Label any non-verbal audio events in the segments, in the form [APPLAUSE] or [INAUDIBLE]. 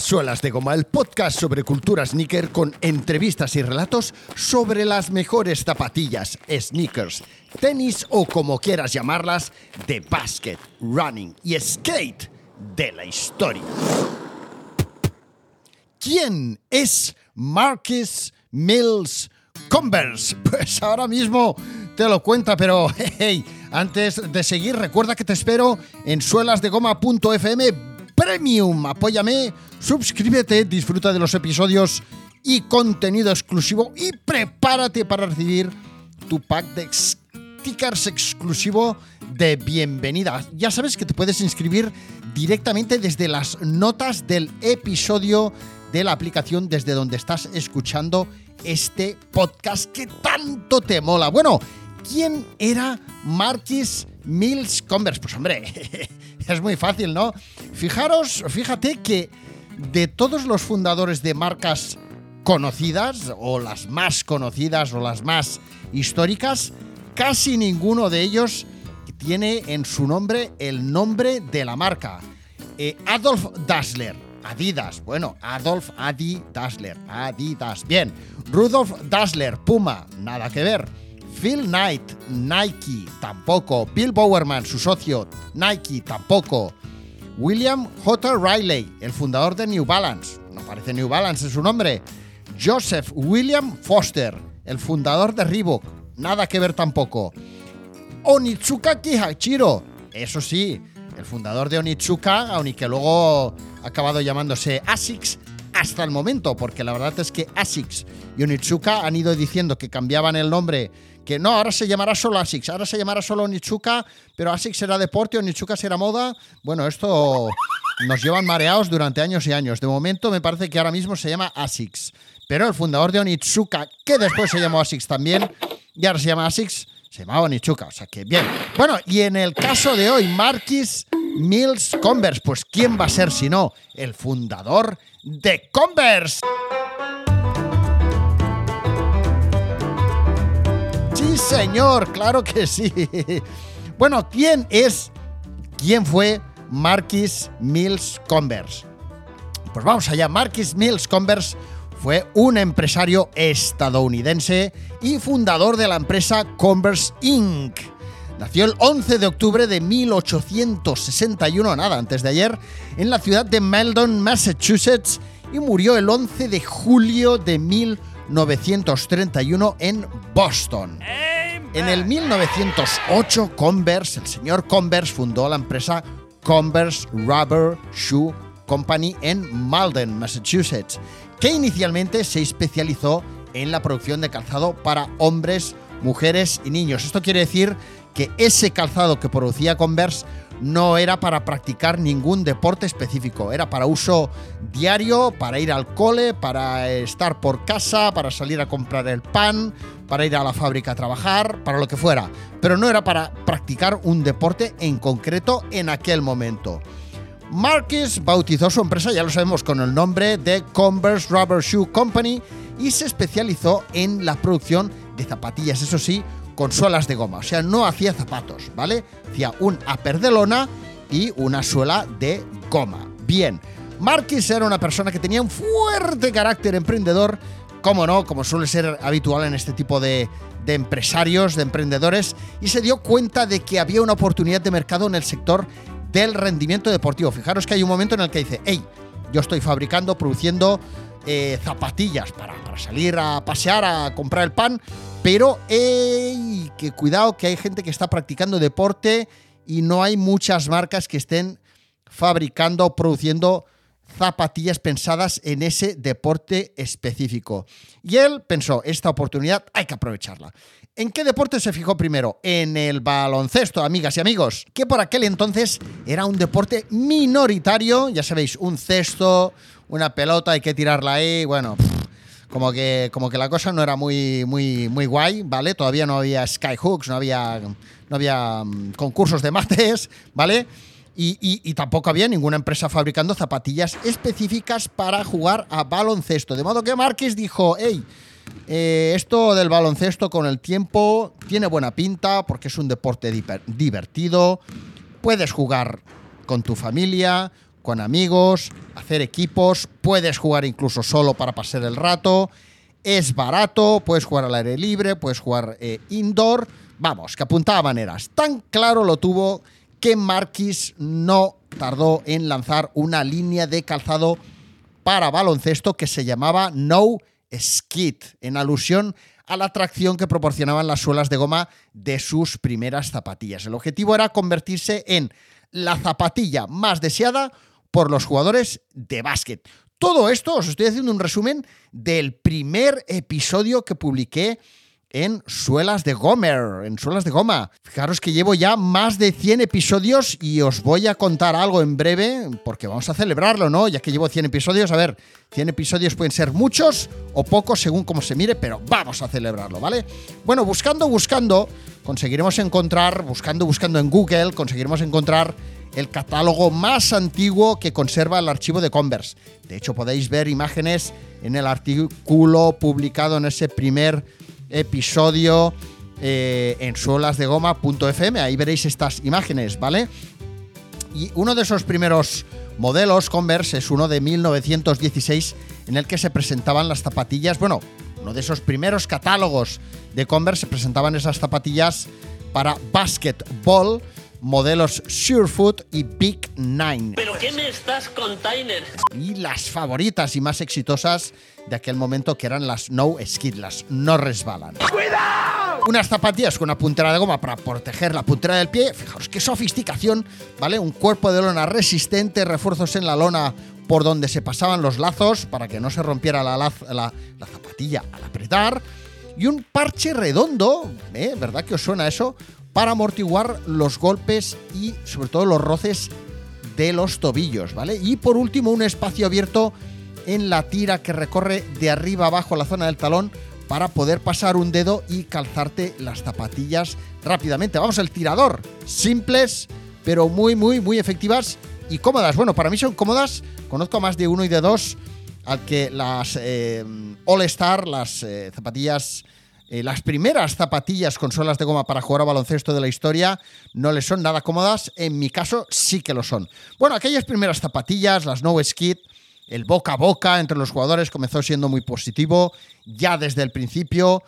Suelas de Goma, el podcast sobre cultura sneaker con entrevistas y relatos sobre las mejores zapatillas, sneakers, tenis o como quieras llamarlas, de basket, running y skate de la historia. ¿Quién es Marcus Mills Converse? [LAUGHS] Pues ahora mismo te lo cuenta, pero [LAUGHS] hey, antes de seguir, recuerda que te espero en suelasdegoma.fm Premium. Apóyame, suscríbete, disfruta de los episodios y contenido exclusivo y prepárate para recibir tu pack de stickers exclusivo de bienvenida. Ya sabes que te puedes inscribir directamente desde las notas del episodio de la aplicación desde donde estás escuchando este podcast que tanto te mola. Bueno, ¿quién era Marquis Mills Converse? Pues hombre, [LAUGHS] es muy fácil, ¿no? Fijaros, fíjate que de todos los fundadores de marcas conocidas, o las más conocidas, o las más históricas, casi ninguno de ellos tiene en su nombre el nombre de la marca. Eh, Adolf Dassler, Adidas, bueno, Adolf Adi Dassler, Adidas, bien. Rudolf Dassler, Puma, nada que ver. Phil Knight, Nike, tampoco. Bill Bowerman, su socio, Nike, tampoco. William J. Riley, el fundador de New Balance, no parece New Balance en su nombre. Joseph William Foster, el fundador de Reebok, nada que ver tampoco. Onitsuka Kihachiro, eso sí, el fundador de Onitsuka, aunque luego ha acabado llamándose ASICS hasta el momento, porque la verdad es que ASICS y Onitsuka han ido diciendo que cambiaban el nombre que no, ahora se llamará solo ASICS, ahora se llamará solo Nichuka, pero ASICS será deporte o será moda. Bueno, esto nos llevan mareados durante años y años. De momento me parece que ahora mismo se llama ASICS. Pero el fundador de Onitsuka, que después se llamó ASICS también, y ahora se llama ASICS, se llamaba Onitsuka. O sea que bien. Bueno, y en el caso de hoy, Marquis Mills Converse, pues ¿quién va a ser si no? El fundador de Converse. Sí, señor, claro que sí. Bueno, ¿quién es, quién fue Marquis Mills Converse? Pues vamos allá, Marquis Mills Converse fue un empresario estadounidense y fundador de la empresa Converse Inc. Nació el 11 de octubre de 1861, nada antes de ayer, en la ciudad de Meldon, Massachusetts, y murió el 11 de julio de 1861 1931 en Boston. En el 1908, Converse, el señor Converse, fundó la empresa Converse Rubber Shoe Company en Malden, Massachusetts, que inicialmente se especializó en la producción de calzado para hombres, mujeres y niños. Esto quiere decir que ese calzado que producía Converse no era para practicar ningún deporte específico, era para uso diario, para ir al cole, para estar por casa, para salir a comprar el pan, para ir a la fábrica a trabajar, para lo que fuera, pero no era para practicar un deporte en concreto en aquel momento. Marquis bautizó su empresa, ya lo sabemos, con el nombre de Converse Rubber Shoe Company y se especializó en la producción de zapatillas, eso sí, con suelas de goma. O sea, no hacía zapatos, ¿vale? Hacía un upper de lona y una suela de goma. Bien, Marquis era una persona que tenía un fuerte carácter emprendedor, como no, como suele ser habitual en este tipo de, de empresarios, de emprendedores, y se dio cuenta de que había una oportunidad de mercado en el sector del rendimiento deportivo. Fijaros que hay un momento en el que dice, hey, yo estoy fabricando, produciendo eh, zapatillas para, salir a pasear, a comprar el pan, pero hey, que cuidado que hay gente que está practicando deporte y no hay muchas marcas que estén fabricando produciendo zapatillas pensadas en ese deporte específico. Y él pensó, esta oportunidad hay que aprovecharla. ¿En qué deporte se fijó primero? En el baloncesto, amigas y amigos, que por aquel entonces era un deporte minoritario, ya sabéis, un cesto, una pelota, hay que tirarla ahí, bueno, como que, como que la cosa no era muy, muy, muy guay, ¿vale? Todavía no había skyhooks, no había, no había mm, concursos de mates, ¿vale? Y, tampoco había ninguna empresa fabricando zapatillas específicas para jugar a baloncesto. De modo que Márquez dijo, hey, eh, esto del baloncesto con el tiempo tiene buena pinta porque es un deporte divertido, puedes jugar con tu familia, con amigos, hacer equipos, puedes jugar incluso solo para pasar el rato, es barato, puedes jugar al aire libre, puedes jugar eh, indoor, vamos, que apuntaba maneras. Tan claro lo tuvo que Marquis no tardó en lanzar una línea de calzado para baloncesto que se llamaba No Skid, en alusión a la tracción que proporcionaban las suelas de goma de sus primeras zapatillas. El objetivo era convertirse en la zapatilla más deseada por los jugadores de básquet. Todo esto os estoy haciendo un resumen del primer episodio que publiqué en Suelas de Gomer, en Suelas de Goma. Fijaros que llevo ya más de 100 episodios y os voy a contar algo en breve, porque vamos a celebrarlo, ¿no? Ya que llevo 100 episodios, a ver, 100 episodios pueden ser muchos o pocos según cómo se mire, pero vamos a celebrarlo, ¿vale? Bueno, buscando, buscando, conseguiremos encontrar, buscando, buscando en Google, conseguiremos encontrar el catálogo más antiguo que conserva el archivo de Converse. De hecho, podéis ver imágenes en el artículo publicado en ese primer episodio eh, en suelasdegoma.fm. Ahí veréis estas imágenes, ¿vale? Y uno de esos primeros modelos Converse es uno de 1916 en el que se presentaban las zapatillas, bueno, uno de esos primeros catálogos de Converse se presentaban esas zapatillas para basketball modelos Surefoot y Big Nine. ¿Pero qué me estás container? Y las favoritas y más exitosas de aquel momento que eran las No Skid, las no resbalan. ¡Cuidado! Unas zapatillas con una puntera de goma para proteger la puntera del pie. Fijaos qué sofisticación, ¿vale? Un cuerpo de lona resistente, refuerzos en la lona por donde se pasaban los lazos para que no se rompiera la, la, la zapatilla al apretar. Y un parche redondo, ¿eh? ¿verdad que os suena eso? Para amortiguar los golpes y sobre todo los roces de los tobillos, ¿vale? Y por último un espacio abierto en la tira que recorre de arriba abajo la zona del talón para poder pasar un dedo y calzarte las zapatillas rápidamente. Vamos al tirador, simples pero muy muy muy efectivas y cómodas. Bueno, para mí son cómodas, conozco más de uno y de dos al que las eh, All Star, las eh, zapatillas eh, las primeras zapatillas con suelas de goma para jugar a baloncesto de la historia no les son nada cómodas, en mi caso sí que lo son. Bueno, aquellas primeras zapatillas, las No Skid, el boca a boca entre los jugadores comenzó siendo muy positivo ya desde el principio,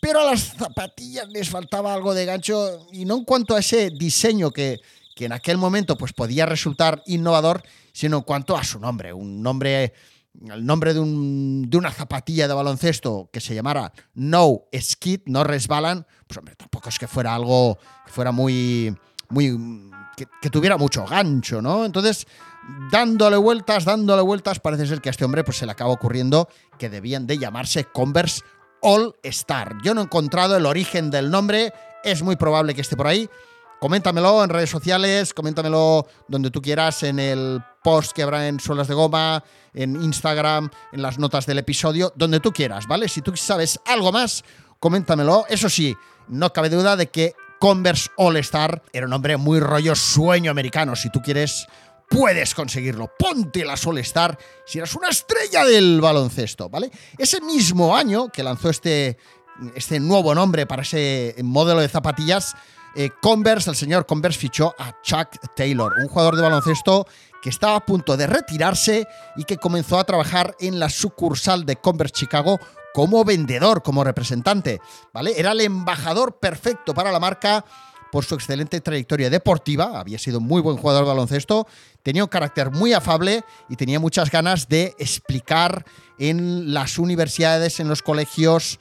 pero a las zapatillas les faltaba algo de gancho y no en cuanto a ese diseño que, que en aquel momento pues podía resultar innovador, sino en cuanto a su nombre, un nombre el nombre de, una zapatilla de baloncesto que se llamara No Skid, no resbalan, pues hombre, tampoco es que fuera algo que fuera muy, muy, que, tuviera mucho gancho, ¿no? Entonces, dándole vueltas, dándole vueltas, parece ser que a este hombre pues se le acaba ocurriendo que debían de llamarse Converse All Star. Yo no he encontrado el origen del nombre, es muy probable que esté por ahí. Coméntamelo en redes sociales, coméntamelo donde tú quieras, en el post que habrá en Suelas de Goma, en Instagram, en las notas del episodio, donde tú quieras, ¿vale? Si tú sabes algo más, coméntamelo. Eso sí, no cabe duda de que Converse All Star era un hombre muy rollo sueño americano. Si tú quieres, puedes conseguirlo. Ponte la All Star si eres una estrella del baloncesto, ¿vale? Ese mismo año que lanzó este, este nuevo nombre para ese modelo de zapatillas, eh, Converse, el señor Converse fichó a Chuck Taylor, un jugador de baloncesto que estaba a punto de retirarse y que comenzó a trabajar en la sucursal de Converse Chicago como vendedor, como representante, ¿vale? Era el embajador perfecto para la marca por su excelente trayectoria deportiva, había sido muy buen jugador de baloncesto, tenía un carácter muy afable y tenía muchas ganas de explicar en las universidades, en los colegios,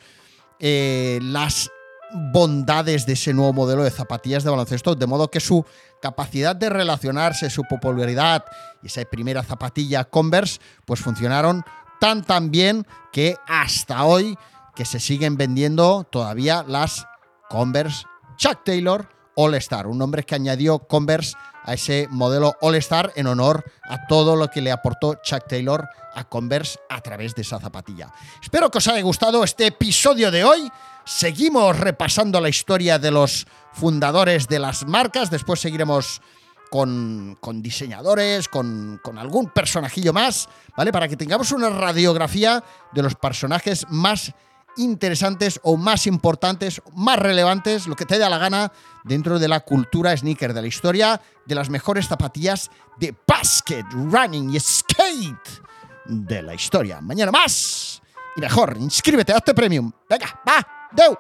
eh, las bondades de ese nuevo modelo de zapatillas de baloncesto, de modo que su capacidad de relacionarse, su popularidad y esa primera zapatilla Converse, pues funcionaron tan tan bien que hasta hoy que se siguen vendiendo todavía las Converse Chuck Taylor All Star, un nombre que añadió Converse a ese modelo All Star en honor a todo lo que le aportó Chuck Taylor a Converse a través de esa zapatilla. Espero que os haya gustado este episodio de hoy. Seguimos repasando la historia de los fundadores de las marcas. Después seguiremos con, diseñadores, con, algún personajillo más, ¿vale? Para que tengamos una radiografía de los personajes más interesantes o más importantes, más relevantes, lo que te dé la gana dentro de la cultura sneaker, de la historia de las mejores zapatillas de basket, running y skate de la historia. Mañana más y mejor. Inscríbete, hazte premium. Venga, va, deu.